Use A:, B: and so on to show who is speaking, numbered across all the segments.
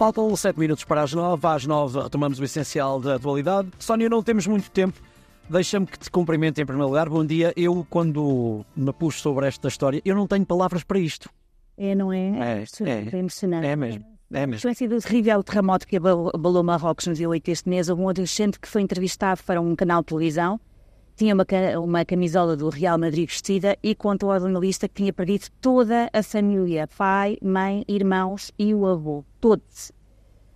A: Faltam 7 minutos para as 9. Às 9 retomamos o essencial da atualidade. Sónia, não temos muito tempo. Deixa-me que te cumprimente em primeiro lugar. Bom dia. Eu, quando me pus sobre esta história, eu não tenho palavras para isto.
B: É, não é?
A: É, é,
B: é impressionante.
A: É mesmo. É mesmo.
B: Sequência do terrível terremoto que abalou Marrocos no dia 8 deste mês, houve um adolescente que foi entrevistado para um canal de televisão, tinha uma, uma camisola do Real Madrid vestida e contou ao jornalista que tinha perdido toda a família, pai, mãe, irmãos e o avô, todos.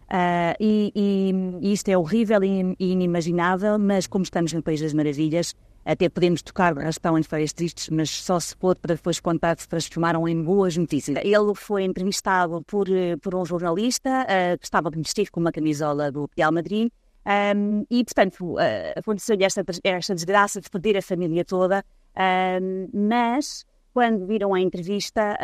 B: Uh, e, e, e, isto é horrível e inimaginável, mas como estamos no País das Maravilhas, até podemos tocar o rastão em histórias tristes, mas só se pôde para depois contar se transformaram em boas notícias. Ele foi entrevistado por, eh, por um jornalista uh, que estava vestido com uma camisola do Real Madrid um, e, portanto, aconteceu-lhe esta, esta desgraça de perder a família toda, um, mas quando viram a entrevista,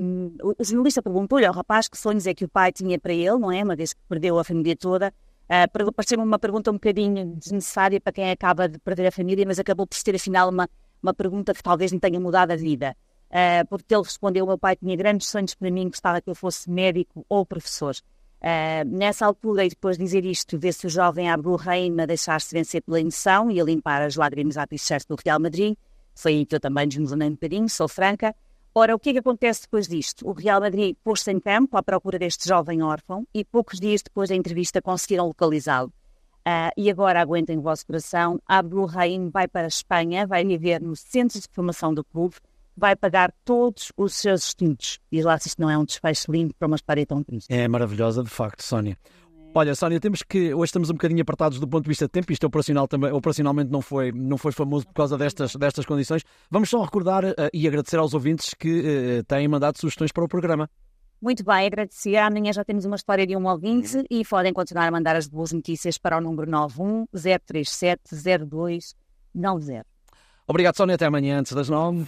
B: um, o jornalista perguntou-lhe ao rapaz que sonhos é que o pai tinha para ele, não é? Uma vez que perdeu a família toda. Uh, Pareceu-me uma pergunta um bocadinho desnecessária para quem acaba de perder a família, mas acabou por ter, afinal, uma, uma pergunta que talvez me tenha mudado a vida. Uh, porque ele respondeu: meu pai tinha grandes sonhos para mim, gostava que eu fosse médico ou professor. Uh, nessa altura, e depois de dizer isto, vê-se o jovem Abdul Rahim a deixar-se vencer pela emoção e a limpar as lágrimas à t-shirt do Real Madrid. Foi aí que eu também desmoronei um bocadinho, sou franca. Ora, o que é que acontece depois disto? O Real Madrid pôs-se em campo à procura deste jovem órfão e poucos dias depois da entrevista conseguiram localizá-lo. Uh, e agora aguentem o vosso coração, Abdul Rahim vai para a Espanha, vai viver no centro de formação do clube, vai pagar todos os seus estudos. E lá se isto não é um desfecho lindo para uma história tão triste.
A: É maravilhosa, de facto, Sónia. Olha, Sónia, temos que. Hoje estamos um bocadinho apertados do ponto de vista de tempo. Isto operacional também, operacionalmente não foi, não foi famoso por causa destas, destas condições. Vamos só recordar uh, e agradecer aos ouvintes que uh, têm mandado sugestões para o programa.
B: Muito bem, agradecer. Amanhã já temos uma história de um ouvinte e podem continuar a mandar as boas notícias para o número 91 037 0290.
A: Obrigado, Sónia. Até amanhã, antes das nove.